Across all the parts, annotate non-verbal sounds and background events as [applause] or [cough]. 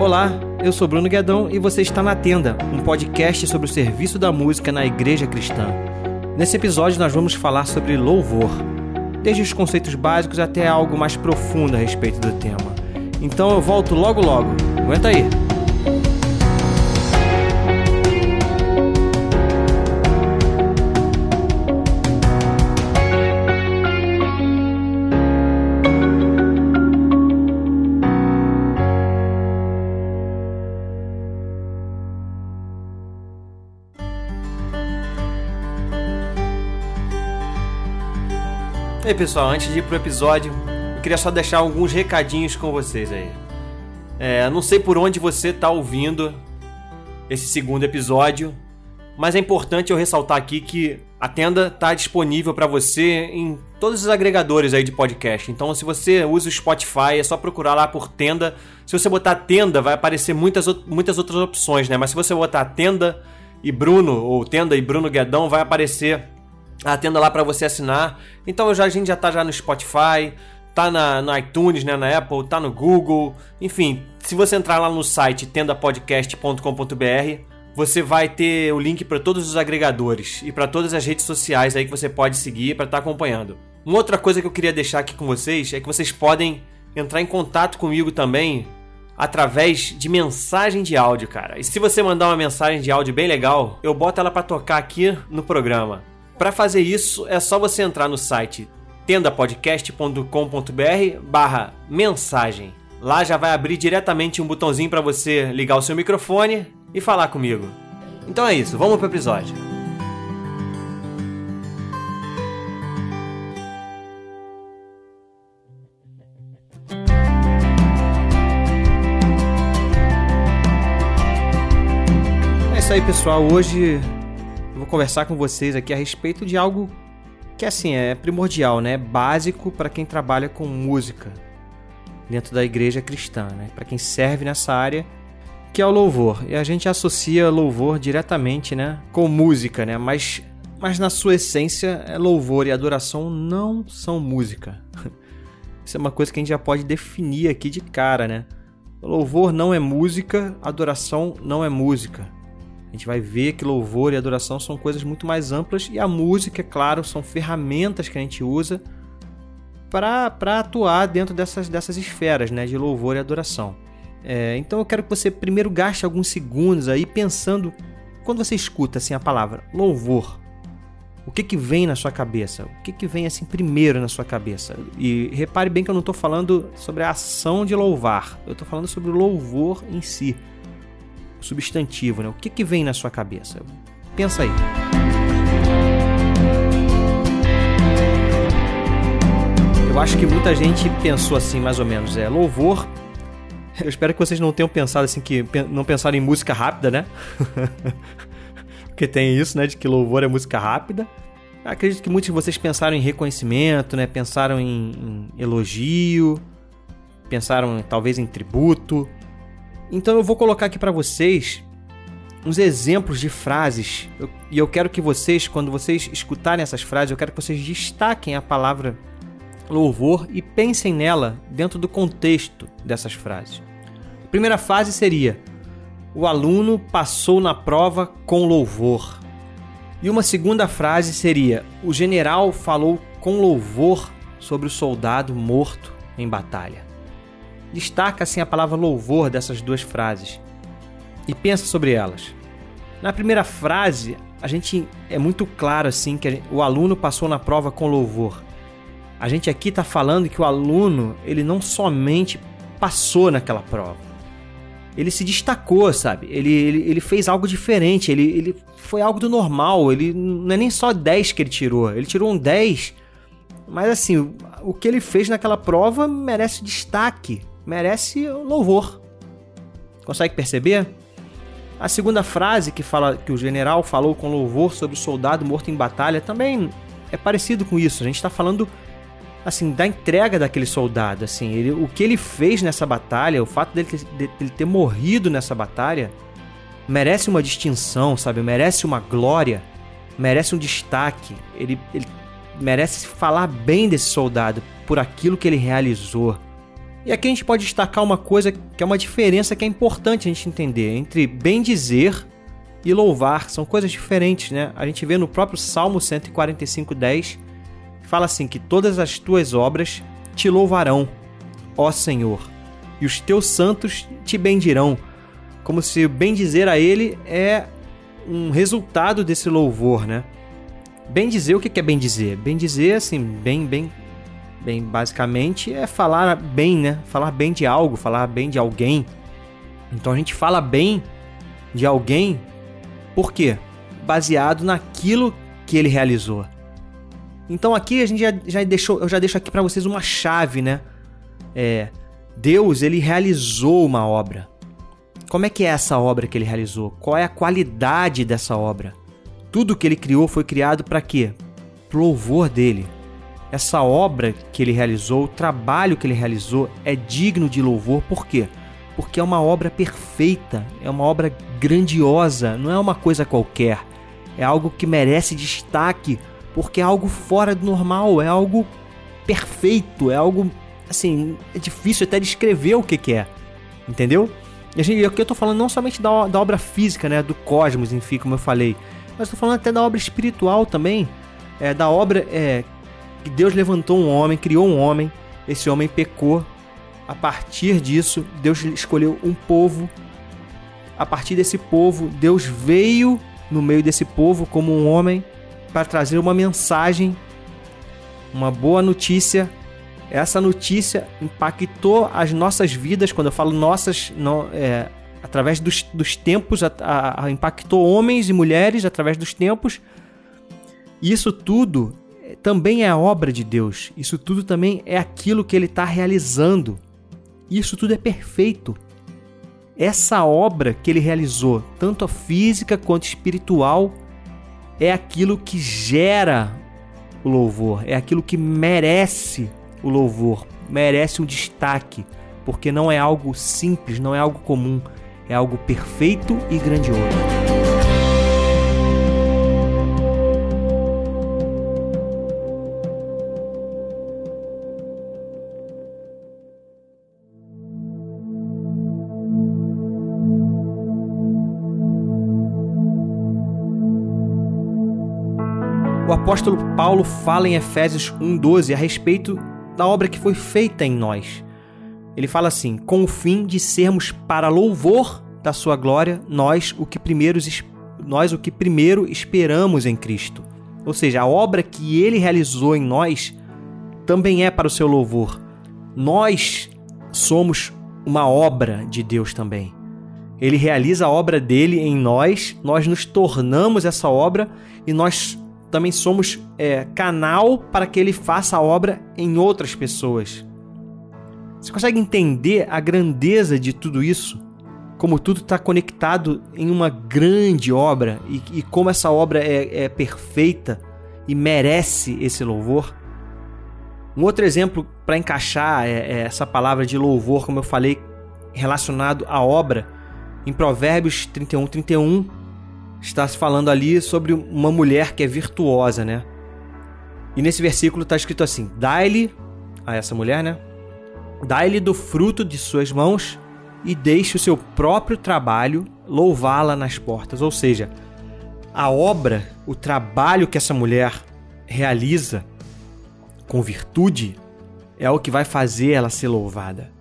Olá, eu sou Bruno Guedão e você está na Tenda, um podcast sobre o serviço da música na igreja cristã. Nesse episódio nós vamos falar sobre louvor, desde os conceitos básicos até algo mais profundo a respeito do tema. Então eu volto logo logo. Aguenta aí. E aí, pessoal, antes de ir pro episódio, eu queria só deixar alguns recadinhos com vocês aí. É, não sei por onde você tá ouvindo esse segundo episódio, mas é importante eu ressaltar aqui que a tenda tá disponível para você em todos os agregadores aí de podcast. Então, se você usa o Spotify, é só procurar lá por tenda. Se você botar tenda, vai aparecer muitas, muitas outras opções, né? Mas se você botar tenda e Bruno, ou tenda e Bruno Guedão, vai aparecer a tenda lá para você assinar. Então já, a gente já tá já no Spotify, tá na, no iTunes, né, na Apple, tá no Google. Enfim, se você entrar lá no site tendapodcast.com.br, você vai ter o link para todos os agregadores e para todas as redes sociais aí que você pode seguir para estar tá acompanhando. Uma outra coisa que eu queria deixar aqui com vocês é que vocês podem entrar em contato comigo também através de mensagem de áudio, cara. E se você mandar uma mensagem de áudio bem legal, eu boto ela para tocar aqui no programa. Para fazer isso, é só você entrar no site tendapodcast.com.br barra mensagem. Lá já vai abrir diretamente um botãozinho para você ligar o seu microfone e falar comigo. Então é isso, vamos pro episódio. É isso aí, pessoal. Hoje conversar com vocês aqui a respeito de algo que assim é primordial, né? Básico para quem trabalha com música dentro da igreja cristã, né? Para quem serve nessa área, que é o louvor. E a gente associa louvor diretamente, né, com música, né? Mas mas na sua essência, é louvor e adoração não são música. [laughs] Isso é uma coisa que a gente já pode definir aqui de cara, né? Louvor não é música, adoração não é música. A gente vai ver que louvor e adoração são coisas muito mais amplas e a música, é claro, são ferramentas que a gente usa para atuar dentro dessas, dessas esferas né, de louvor e adoração. É, então eu quero que você primeiro gaste alguns segundos aí pensando, quando você escuta assim a palavra louvor, o que, que vem na sua cabeça? O que, que vem assim primeiro na sua cabeça? E repare bem que eu não estou falando sobre a ação de louvar, eu estou falando sobre o louvor em si substantivo, né? O que, que vem na sua cabeça? Pensa aí. Eu acho que muita gente pensou assim, mais ou menos, é louvor. Eu espero que vocês não tenham pensado assim, que não pensaram em música rápida, né? [laughs] Porque tem isso, né? De que louvor é música rápida. Acredito que muitos de vocês pensaram em reconhecimento, né? Pensaram em, em elogio, pensaram talvez em tributo. Então eu vou colocar aqui para vocês uns exemplos de frases eu, e eu quero que vocês, quando vocês escutarem essas frases, eu quero que vocês destaquem a palavra louvor e pensem nela dentro do contexto dessas frases. A primeira frase seria: O aluno passou na prova com louvor. E uma segunda frase seria: O general falou com louvor sobre o soldado morto em batalha. Destaca assim a palavra louvor dessas duas frases e pensa sobre elas. Na primeira frase, a gente é muito claro assim que gente, o aluno passou na prova com louvor. A gente aqui está falando que o aluno ele não somente passou naquela prova, ele se destacou, sabe? Ele, ele, ele fez algo diferente, ele, ele foi algo do normal. Ele não é nem só 10 que ele tirou, ele tirou um 10. Mas assim, o, o que ele fez naquela prova merece destaque merece louvor. Consegue perceber? A segunda frase que fala que o general falou com louvor sobre o soldado morto em batalha também é parecido com isso. A gente está falando assim da entrega daquele soldado, assim, ele, o que ele fez nessa batalha, o fato dele ter, dele ter morrido nessa batalha, merece uma distinção, sabe? Merece uma glória, merece um destaque. Ele, ele merece falar bem desse soldado por aquilo que ele realizou E aqui a gente pode destacar uma coisa que é uma diferença que é importante a gente entender entre bem dizer e louvar. São coisas diferentes, né? A gente vê no próprio Salmo 145:10 fala assim que todas as tuas obras te louvarão, ó Senhor, e os teus santos te bendirão. Como se bem dizer a ele é um resultado desse louvor, né? Bem dizer, o que é bem dizer? Bem dizer, assim, bem, bem, bem, basicamente é falar bem, né? Falar bem de algo, falar bem de alguém. Então a gente fala bem de alguém, por quê? Baseado naquilo que ele realizou. Então aqui a gente já, já deixou, eu já deixo aqui para vocês uma chave, né? É, Deus ele realizou uma obra. Como é que é essa obra que ele realizou? Qual é a qualidade dessa obra? Tudo que ele criou foi criado para quê? Pro louvor dele. Essa obra que ele realizou, o trabalho que ele realizou é digno de louvor, por quê? Porque é uma obra perfeita, é uma obra grandiosa, não é uma coisa qualquer. É algo que merece destaque, porque é algo fora do normal, é algo perfeito, é algo assim, é difícil até descrever o que, que é. Entendeu? E a gente, aqui eu tô falando não somente da, da obra física, né, do cosmos, enfim, como eu falei, mas tô falando até da obra espiritual também, é, da obra é, que Deus levantou um homem, criou um homem, esse homem pecou. A partir disso, Deus escolheu um povo. A partir desse povo, Deus veio no meio desse povo como um homem para trazer uma mensagem, uma boa notícia essa notícia impactou as nossas vidas. Quando eu falo nossas, não, é, através dos, dos tempos, a, a, impactou homens e mulheres através dos tempos. Isso tudo também é a obra de Deus. Isso tudo também é aquilo que Ele está realizando. Isso tudo é perfeito. Essa obra que Ele realizou, tanto a física quanto espiritual, é aquilo que gera o louvor, é aquilo que merece o louvor, merece um destaque, porque não é algo simples, não é algo comum, é algo perfeito e grandioso. O apóstolo Paulo fala em Efésios 1,12 a respeito da obra que foi feita em nós. Ele fala assim: com o fim de sermos para louvor da sua glória, nós o que primeiro, nós o que primeiro esperamos em Cristo. Ou seja, a obra que ele realizou em nós também é para o seu louvor. Nós somos uma obra de Deus também. Ele realiza a obra dele em nós, nós nos tornamos essa obra e nós também somos é, canal para que ele faça a obra em outras pessoas. Você consegue entender a grandeza de tudo isso? Como tudo está conectado em uma grande obra e, e como essa obra é, é perfeita e merece esse louvor? Um outro exemplo para encaixar é, é essa palavra de louvor, como eu falei, relacionado à obra, em Provérbios 31, 31, está se falando ali sobre uma mulher que é virtuosa, né? E nesse versículo está escrito assim: Dai-lhe, a essa mulher, né? Dai-lhe do fruto de suas mãos e deixe o seu próprio trabalho louvá-la nas portas. Ou seja, a obra, o trabalho que essa mulher realiza com virtude é o que vai fazer ela ser louvada.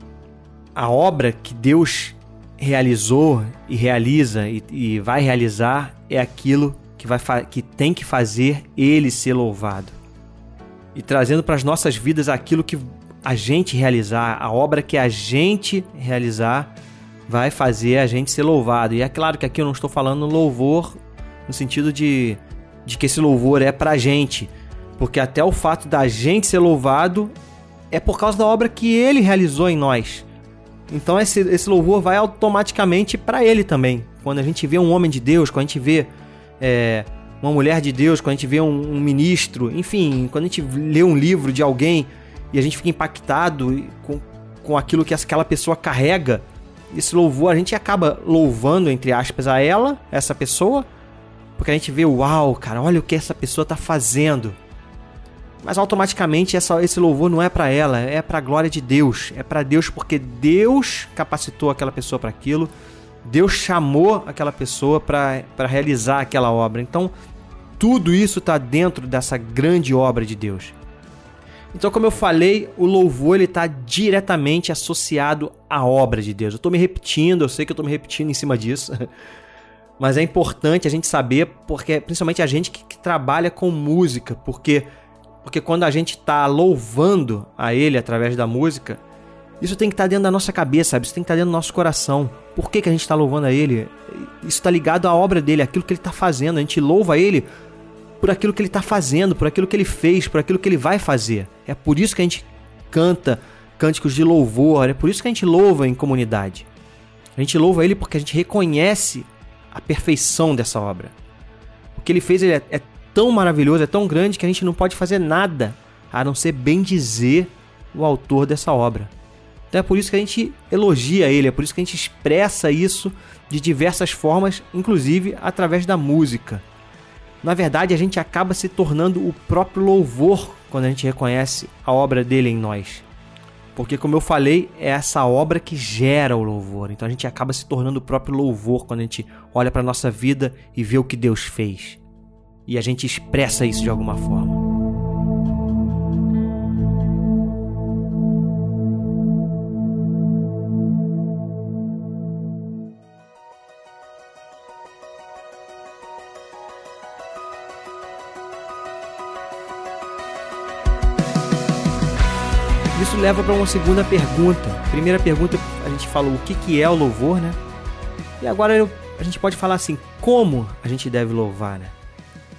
A obra que Deus realizou e realiza e, e vai realizar é aquilo que, vai que tem que fazer ele ser louvado. E trazendo para as nossas vidas aquilo que a gente realizar, a obra que a gente realizar, vai fazer a gente ser louvado. E é claro que aqui eu não estou falando louvor no sentido de, de que esse louvor é para a gente, porque até o fato da gente ser louvado é por causa da obra que ele realizou em nós. Então esse, esse louvor vai automaticamente para ele também. Quando a gente vê um homem de Deus, quando a gente vê é, uma mulher de Deus, quando a gente vê um, um, ministro, enfim, quando a gente lê um livro de alguém e a gente fica impactado com, com aquilo que aquela pessoa carrega, esse louvor a gente acaba louvando, entre aspas, a ela, essa pessoa, porque a gente vê, uau, cara, olha o que essa pessoa está fazendo. Mas automaticamente essa, esse louvor não é para ela, é para a glória de Deus. É para Deus porque Deus capacitou aquela pessoa para aquilo, Deus chamou aquela pessoa para realizar aquela obra. Então, tudo isso está dentro dessa grande obra de Deus. Então, como eu falei, o louvor ele está diretamente associado à obra de Deus. Eu estou me repetindo, eu sei que eu estou me repetindo em cima disso, [laughs] mas é importante a gente saber, porque principalmente a gente que, que trabalha com música, porque porque quando a gente está louvando a Ele através da música, isso tem que estar tá dentro da nossa cabeça, sabe? Isso tem que estar tá dentro do nosso coração. Por que, que a gente está louvando a Ele? Isso está ligado à obra dele, aquilo que Ele está fazendo. A gente louva Ele por aquilo que Ele está fazendo, por aquilo que Ele fez, por aquilo que Ele vai fazer. É por isso que a gente canta cânticos de louvor, é por isso que a gente louva em comunidade. A gente louva Ele porque a gente reconhece a perfeição dessa obra. O que Ele fez ele é, é tão maravilhoso, é tão grande que a gente não pode fazer nada a não ser bem dizer o autor dessa obra. Então é por isso que a gente elogia ele, é por isso que a gente expressa isso de diversas formas, inclusive através da música. Na verdade, a gente acaba se tornando o próprio louvor quando a gente reconhece a obra dele em nós. Porque, como eu falei, é essa obra que gera o louvor. Então a gente acaba se tornando o próprio louvor quando a gente olha para a nossa vida e vê o que Deus fez e a gente expressa isso de alguma forma. Isso leva para uma segunda pergunta. Primeira pergunta, a gente falou o que, que é o louvor, né? E agora a gente pode falar assim, como a gente deve louvar, né?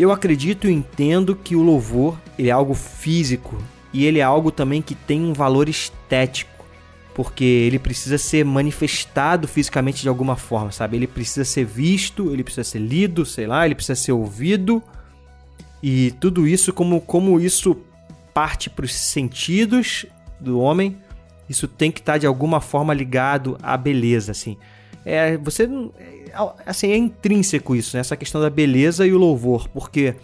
Eu acredito e entendo que o louvor ele é algo físico e ele é algo também que tem um valor estético, porque ele precisa ser manifestado fisicamente de alguma forma, sabe? Ele precisa ser visto, ele precisa ser lido, sei lá, ele precisa ser ouvido. E tudo isso como como isso parte para os sentidos do homem, isso tem que estar tá de alguma forma ligado à beleza, assim. É, você assim, é intrínseco isso, né? Essa questão da beleza e o louvor, porque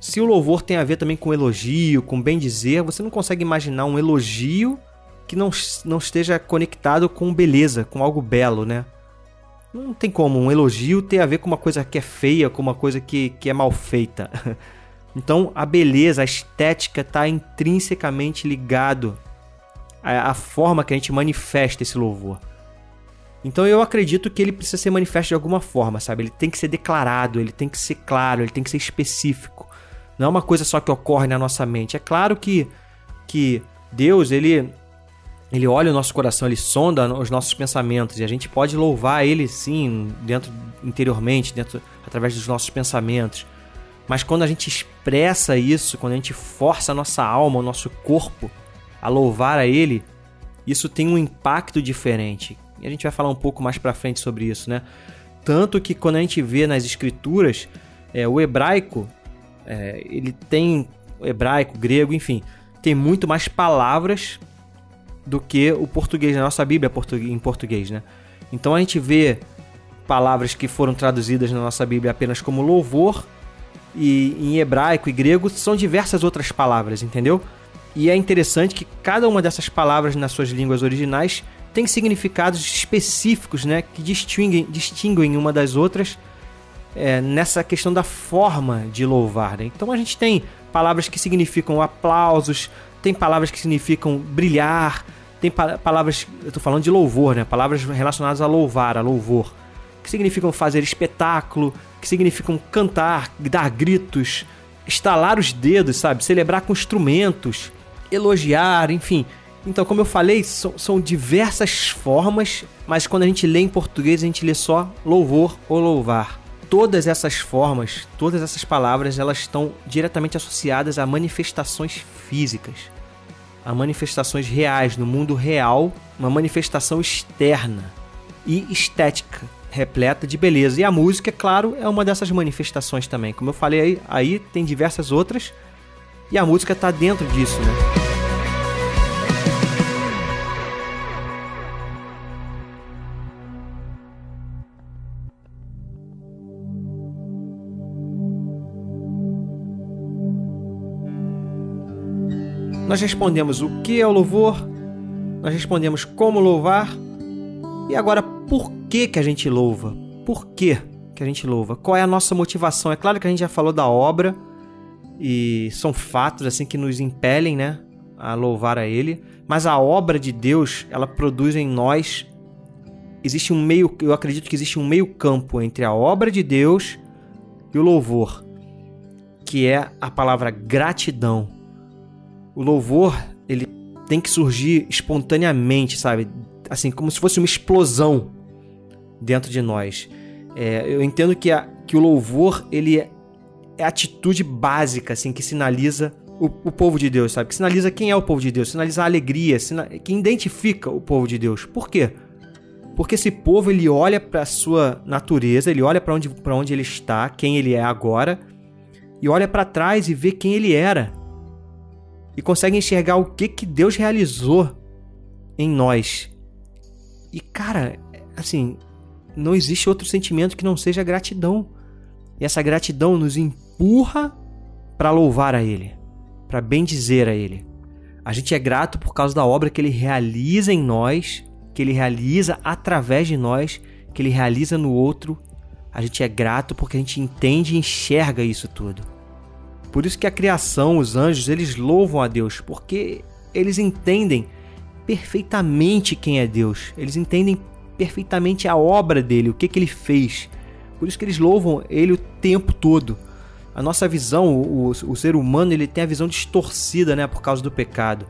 se o louvor tem a ver também com elogio, com bem dizer, você não consegue imaginar um elogio que não, não esteja conectado com beleza, com algo belo, né? Não tem como um elogio ter a ver com uma coisa que é feia, com uma coisa que, que é mal feita. [laughs] Então a beleza, a estética está intrinsecamente ligado à, à forma que a gente manifesta esse louvor. Então eu acredito que ele precisa ser manifesto de alguma forma, sabe? Ele tem que ser declarado, ele tem que ser claro, ele tem que ser específico. Não é uma coisa só que ocorre na nossa mente. É claro que, que Deus, ele, ele olha o nosso coração, ele sonda os nossos pensamentos e a gente pode louvar ele sim, dentro interiormente, dentro através dos nossos pensamentos. Mas quando a gente expressa isso, quando a gente força a nossa alma, o nosso corpo a louvar a ele, isso tem um impacto diferente. E a gente vai falar um pouco mais para frente sobre isso, né? Tanto que quando a gente vê nas escrituras, é, o hebraico, é, ele tem hebraico, grego, enfim, tem muito mais palavras do que o português, na nossa Bíblia em português, né? Então a gente vê palavras que foram traduzidas na nossa Bíblia apenas como louvor e em hebraico e grego são diversas outras palavras, entendeu? E é interessante que cada uma dessas palavras nas suas línguas originais tem significados específicos, né, que distinguem, distinguem uma das outras é, nessa questão da forma de louvar. Né? Então a gente tem palavras que significam aplausos, tem palavras que significam brilhar, tem pa palavras, eu estou falando de louvor, né, palavras relacionadas a louvar, a louvor, que significam fazer espetáculo, que significam cantar, dar gritos, estalar os dedos, sabe, celebrar com instrumentos, elogiar, enfim. Então, como eu falei, são, são, diversas formas, mas quando a gente lê em português, a gente lê só louvor ou louvar. Todas essas formas, todas essas palavras, elas estão diretamente associadas a manifestações físicas, a manifestações reais no mundo real, uma manifestação externa e estética, repleta de beleza. E a música, é claro, é uma dessas manifestações também. Como eu falei aí, aí tem diversas outras, e a música está dentro disso, né? Nós respondemos o que é o louvor, nós respondemos como louvar, e agora por que, que a gente louva? Por que, que a gente louva? Qual é a nossa motivação? É claro que a gente já falou da obra, e são fatos assim que nos impelem, né, a louvar a Ele, mas a obra de Deus, ela produz em nós existe um meio, eu acredito que existe um meio campo entre a obra de Deus e o louvor, que é a palavra gratidão. O louvor, ele tem que surgir espontaneamente, sabe? Assim, como se fosse uma explosão dentro de nós. É, eu entendo que, a, que o louvor, ele é, é a atitude básica, assim, que sinaliza o, o, povo de Deus, sabe? Que sinaliza quem é o povo de Deus, sinaliza a alegria, sina, que identifica o povo de Deus. Por quê? Porque esse povo ele olha para a sua natureza, ele olha para onde, onde ele está, quem ele é agora, e olha para trás e vê quem ele era. E consegue enxergar o que, que Deus realizou em nós. E cara, assim, não existe outro sentimento que não seja gratidão. E essa gratidão nos empurra para louvar a Ele, para bendizer a Ele. A gente é grato por causa da obra que Ele realiza em nós que ele realiza através de nós, que ele realiza no outro, a gente é grato porque a gente entende e enxerga isso tudo. Por isso que a criação, os anjos, eles louvam a Deus, porque eles entendem perfeitamente quem é Deus. Eles entendem perfeitamente a obra dele, o que, que ele fez. Por isso que eles louvam ele o tempo todo. A nossa visão, o, o ser humano, ele tem a visão distorcida, né, por causa do pecado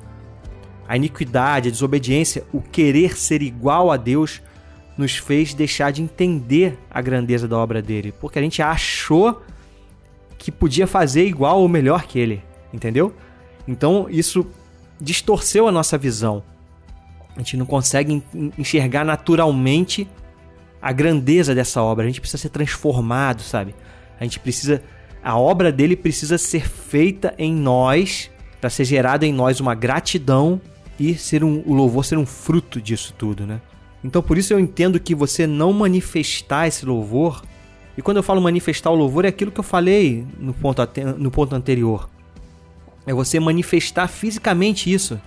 a iniquidade, a desobediência, o querer ser igual a Deus, nos fez deixar de entender a grandeza da obra dele, porque a gente achou que podia fazer igual ou melhor que ele, entendeu? Então isso distorceu a nossa visão. A gente não consegue enxergar naturalmente a grandeza dessa obra. A gente precisa ser transformado, sabe? A gente precisa a obra dele precisa ser feita em nós para ser gerada em nós uma gratidão e ser um, o louvor ser um fruto disso tudo, né? Então por isso eu entendo que você não manifestar esse louvor, e quando eu falo manifestar o louvor é aquilo que eu falei no ponto, no ponto anterior. É você manifestar fisicamente isso.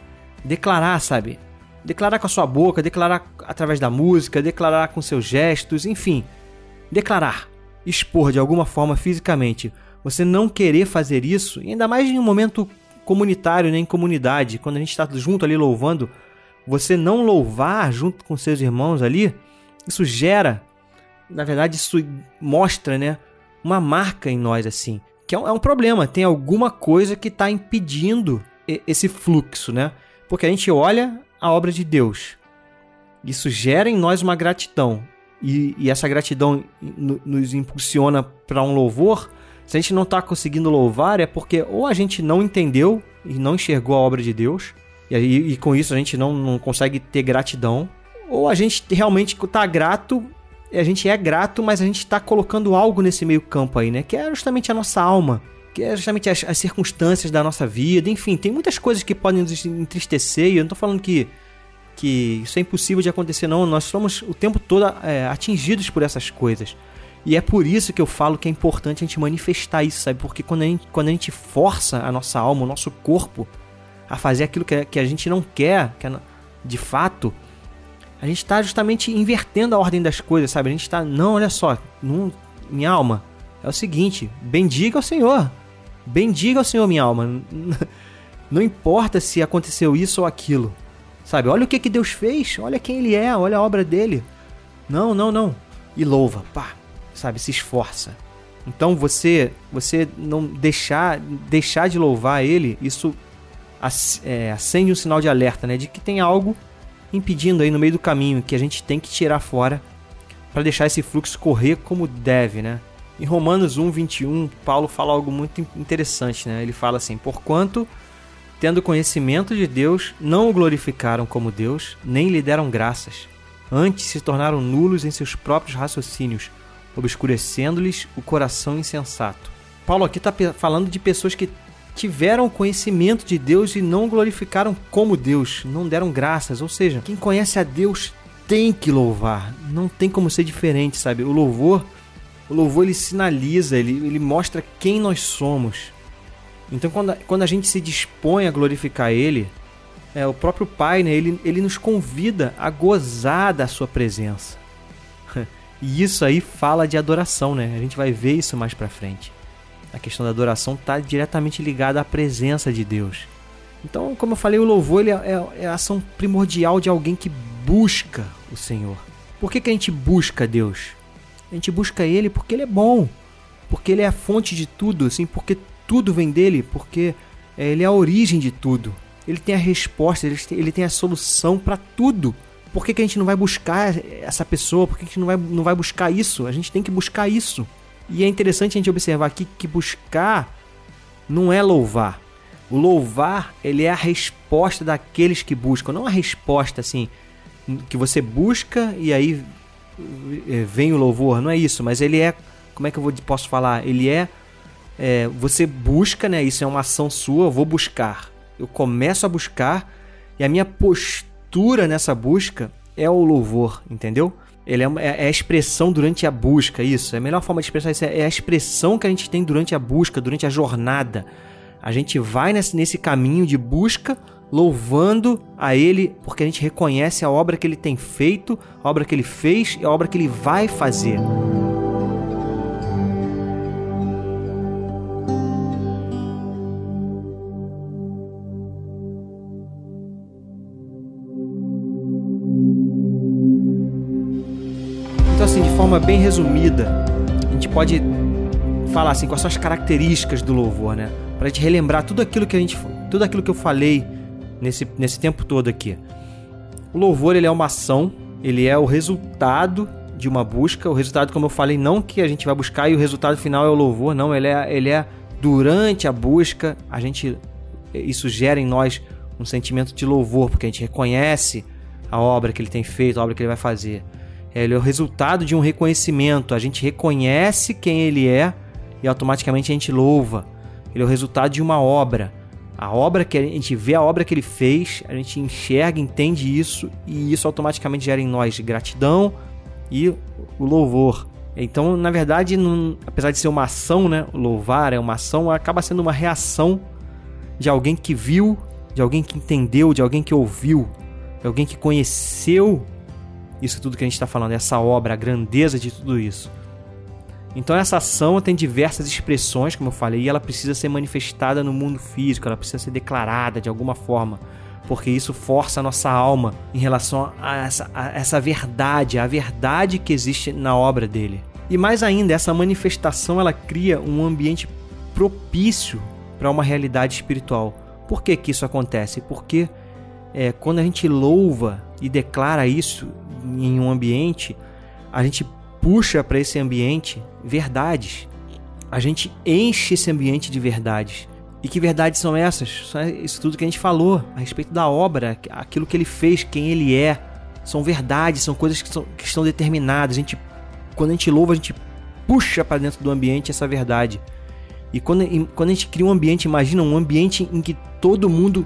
Declarar, sabe? Declarar com a sua boca, declarar através da música, declarar com seus gestos, enfim. Declarar. Expor de alguma forma fisicamente. Você não querer fazer isso, ainda mais em um momento comunitário, né, em comunidade. Quando a gente está junto ali louvando, você não louvar junto com seus irmãos ali, isso gera, na verdade, isso mostra, né, uma marca em nós assim, que é um, é um problema. Tem alguma coisa que está impedindo esse fluxo, né? Porque a gente olha a obra de Deus, isso gera em nós uma gratidão e, e essa gratidão nos impulsiona para um louvor se a gente não está conseguindo louvar, é porque ou a gente não entendeu e não enxergou a obra de Deus, e, aí, e com isso a gente não, não consegue ter gratidão, ou a gente realmente está grato, a gente é grato, mas a gente está colocando algo nesse meio campo aí, né? Que é justamente a nossa alma, que é justamente as, as, circunstâncias da nossa vida, enfim, tem muitas coisas que podem nos entristecer, e eu não estou falando que, que isso é impossível de acontecer, não. Nós somos o tempo todo é, atingidos por essas coisas. E é por isso que eu falo que é importante a gente manifestar isso, sabe? Porque quando a gente, quando a gente força a nossa alma, o nosso corpo, a fazer aquilo que, que a gente não quer, que é, de fato, a gente está justamente invertendo a ordem das coisas, sabe? A gente está, não, olha só, não, minha alma, é o seguinte, bendiga ao Senhor. Bendiga ao Senhor, minha alma. [laughs] Não importa se aconteceu isso ou aquilo. Sabe? Olha o que, que Deus fez, olha quem Ele é, olha a obra dele. Não, não, não. E louva, pá, sabe? Se esforça. Então você você não deixar deixar de louvar ele, isso é, acende um sinal de alerta, né? De que tem algo impedindo aí no meio do caminho que a gente tem que tirar fora para deixar esse fluxo correr como deve, né? Em Romanos 1, 21, Paulo fala algo muito interessante, né? Ele fala assim: Porquanto, tendo conhecimento de Deus, não o glorificaram como Deus, nem lhe deram graças. Antes se tornaram nulos em seus próprios raciocínios, obscurecendo-lhes o coração insensato. Paulo aqui está falando de pessoas que tiveram conhecimento de Deus e não glorificaram como Deus, não deram graças. Ou seja, quem conhece a Deus tem que louvar, não tem como ser diferente, sabe? O louvor, o louvor ele sinaliza, ele, ele mostra quem nós somos. Então quando, quando a gente se dispõe a glorificar Ele, é, o próprio Pai, né, ele, ele nos convida a gozar da sua presença. [laughs] E isso aí fala de adoração, né? A gente vai ver isso mais pra frente. A questão da adoração está diretamente ligada à presença de Deus. Então, como eu falei, o louvor ele é, é, é, a ação primordial de alguém que busca o Senhor. Por que, que a gente busca Deus? A gente busca Ele porque Ele é bom, porque Ele é a fonte de tudo, assim, porque tudo vem dele, porque é, Ele é a origem de tudo. Ele tem a resposta, ele tem, ele tem a solução para tudo. Por que, que a gente não vai buscar essa pessoa? Por que a gente não vai, não vai buscar isso? A gente tem que buscar isso. E é interessante a gente observar aqui que buscar não é louvar. O louvar, ele é a resposta daqueles que buscam, não a resposta assim que você busca e aí eh, vem o louvor, não é isso, mas ele é, como é que eu posso falar? Ele é, é você busca, né? Isso é uma ação sua, eu vou buscar. Eu começo a buscar e a minha postura nessa busca é o louvor, entendeu? Ele é, é, é, a expressão durante a busca, isso. É a melhor forma de expressar isso. É, é a expressão que a gente tem durante a busca, durante a jornada. A gente vai nesse, nesse caminho de busca, louvando a Ele, porque a gente reconhece a obra que Ele tem feito, a obra que Ele fez e a obra que Ele vai fazer. Forma bem resumida, a gente pode falar assim são as características do louvor, né? Para gente relembrar tudo aquilo que a gente, tudo aquilo que eu falei nesse, nesse tempo todo aqui. O louvor ele é uma ação, ele é o resultado de uma busca. O resultado, como eu falei, não que a gente vai buscar e o resultado final é o louvor, não. Ele é, ele é durante a busca, a gente isso gera em nós um sentimento de louvor, porque a gente reconhece a obra que ele tem feito, a obra que ele vai fazer. Ele é o resultado de um reconhecimento. A gente reconhece quem ele é e automaticamente a gente louva. Ele é o resultado de uma obra. A obra que a gente vê a obra que ele fez, a gente enxerga, entende isso e isso automaticamente gera em nós gratidão e o louvor. Então, na verdade, não, apesar de ser uma ação, né, louvar é uma ação, acaba sendo uma reação de alguém que viu, de alguém que entendeu, de alguém que ouviu, de alguém que conheceu isso tudo que a gente está falando, essa obra, a grandeza de tudo isso. Então essa ação tem diversas expressões, como eu falei, e ela precisa ser manifestada no mundo físico, ela precisa ser declarada de alguma forma, porque isso força a nossa alma em relação a essa, a essa verdade, a verdade que existe na obra dele. E mais ainda, essa manifestação ela cria um ambiente propício para uma realidade espiritual. Por que, que isso acontece? Porque é, quando a gente louva e declara isso, em um ambiente, a gente puxa para esse ambiente verdades. A gente enche esse ambiente de verdades. E que verdades são essas? São isso tudo que a gente falou a respeito da obra, aquilo que ele fez, quem ele é. São verdades, são coisas que, são, que estão determinadas. A gente, quando a gente louva, a gente puxa para dentro do ambiente essa verdade. E quando, quando a gente cria um ambiente, imagina um ambiente em que todo mundo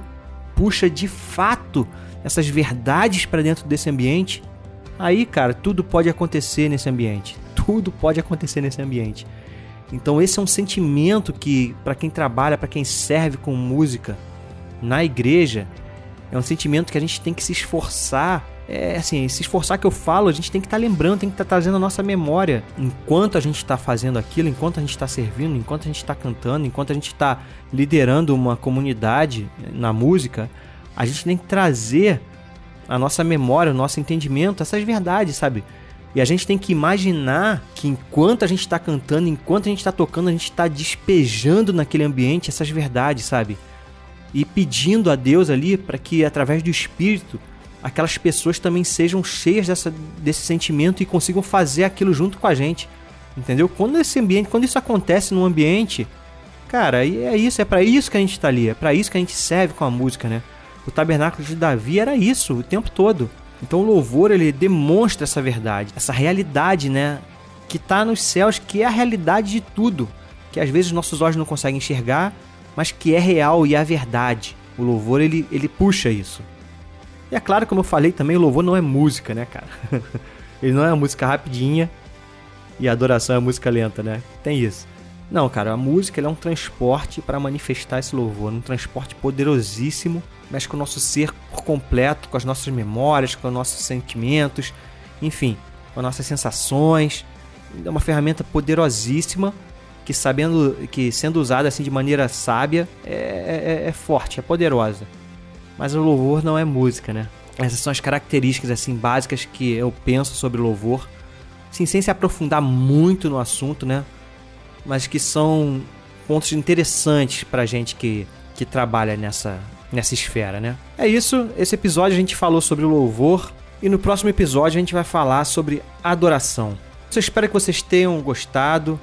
puxa de fato essas verdades para dentro desse ambiente, Aí, cara, tudo pode acontecer nesse ambiente. [laughs] Tudo pode acontecer nesse ambiente. Então, esse é um sentimento que, para quem trabalha, para quem serve com música na igreja, é um sentimento que a gente tem que se esforçar. É assim, se esforçar que eu falo, a gente tem que estar tá lembrando, tem que estar tá trazendo a nossa memória enquanto a gente está fazendo aquilo, enquanto a gente está servindo, enquanto a gente está cantando, enquanto a gente está liderando uma comunidade na música, a gente tem que trazer a nossa memória, o nosso entendimento, essas verdades, sabe? E a gente tem que imaginar que enquanto a gente está cantando, enquanto a gente está tocando, a gente está despejando naquele ambiente essas verdades, sabe? E pedindo a Deus ali para que através do Espírito aquelas pessoas também sejam cheias dessa, desse sentimento e consigam fazer aquilo junto com a gente. Entendeu? Quando esse ambiente, quando isso acontece num ambiente, cara, é isso, é para isso que a gente está ali, é para isso que a gente serve com a música, né? O tabernáculo de Davi era isso o tempo todo. Então o louvor ele demonstra essa verdade, essa realidade, né, que está nos céus, que é a realidade de tudo, que às vezes nossos olhos não conseguem enxergar, mas que é real e é a verdade. O louvor ele, ele puxa isso. E é claro, como eu falei também, o louvor não é música, né, cara? [laughs] ele não é uma música rapidinha e a adoração é música lenta, né? Tem isso. Não, cara, a música é um transporte para manifestar esse louvor, um transporte poderosíssimo, mexe com o nosso ser por completo, com as nossas memórias, com os nossos sentimentos, enfim, com as nossas sensações. É uma ferramenta poderosíssima que sabendo que sendo usada assim de maneira sábia é, é, é forte, é poderosa. Mas o louvor não é música, né? Essas são as características assim básicas que eu penso sobre louvor, sim, sem se aprofundar muito no assunto, né? Mas que são pontos interessantes pra gente que, que trabalha nessa, nessa esfera, né? É isso, esse episódio a gente falou sobre louvor e no próximo episódio a gente vai falar sobre adoração. Eu espero que vocês tenham gostado.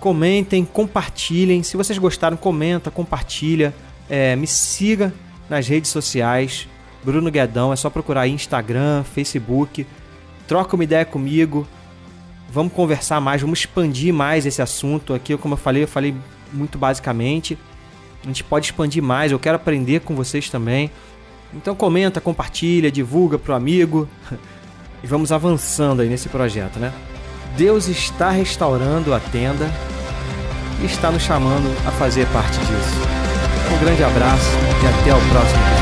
Comentem, compartilhem. Se vocês gostaram, comenta, compartilha. É, me siga nas redes sociais. Bruno Guedão, é só procurar aí Instagram, Facebook. Troca uma ideia comigo. Vamos conversar mais, vamos expandir mais esse assunto aqui. Como eu falei, eu falei muito basicamente. A gente pode expandir mais, eu quero aprender com vocês também. Então comenta, compartilha, divulga pro amigo. [laughs] E vamos avançando aí nesse projeto, né? Deus está restaurando a tenda e está nos chamando a fazer parte disso. Um grande abraço e até o próximo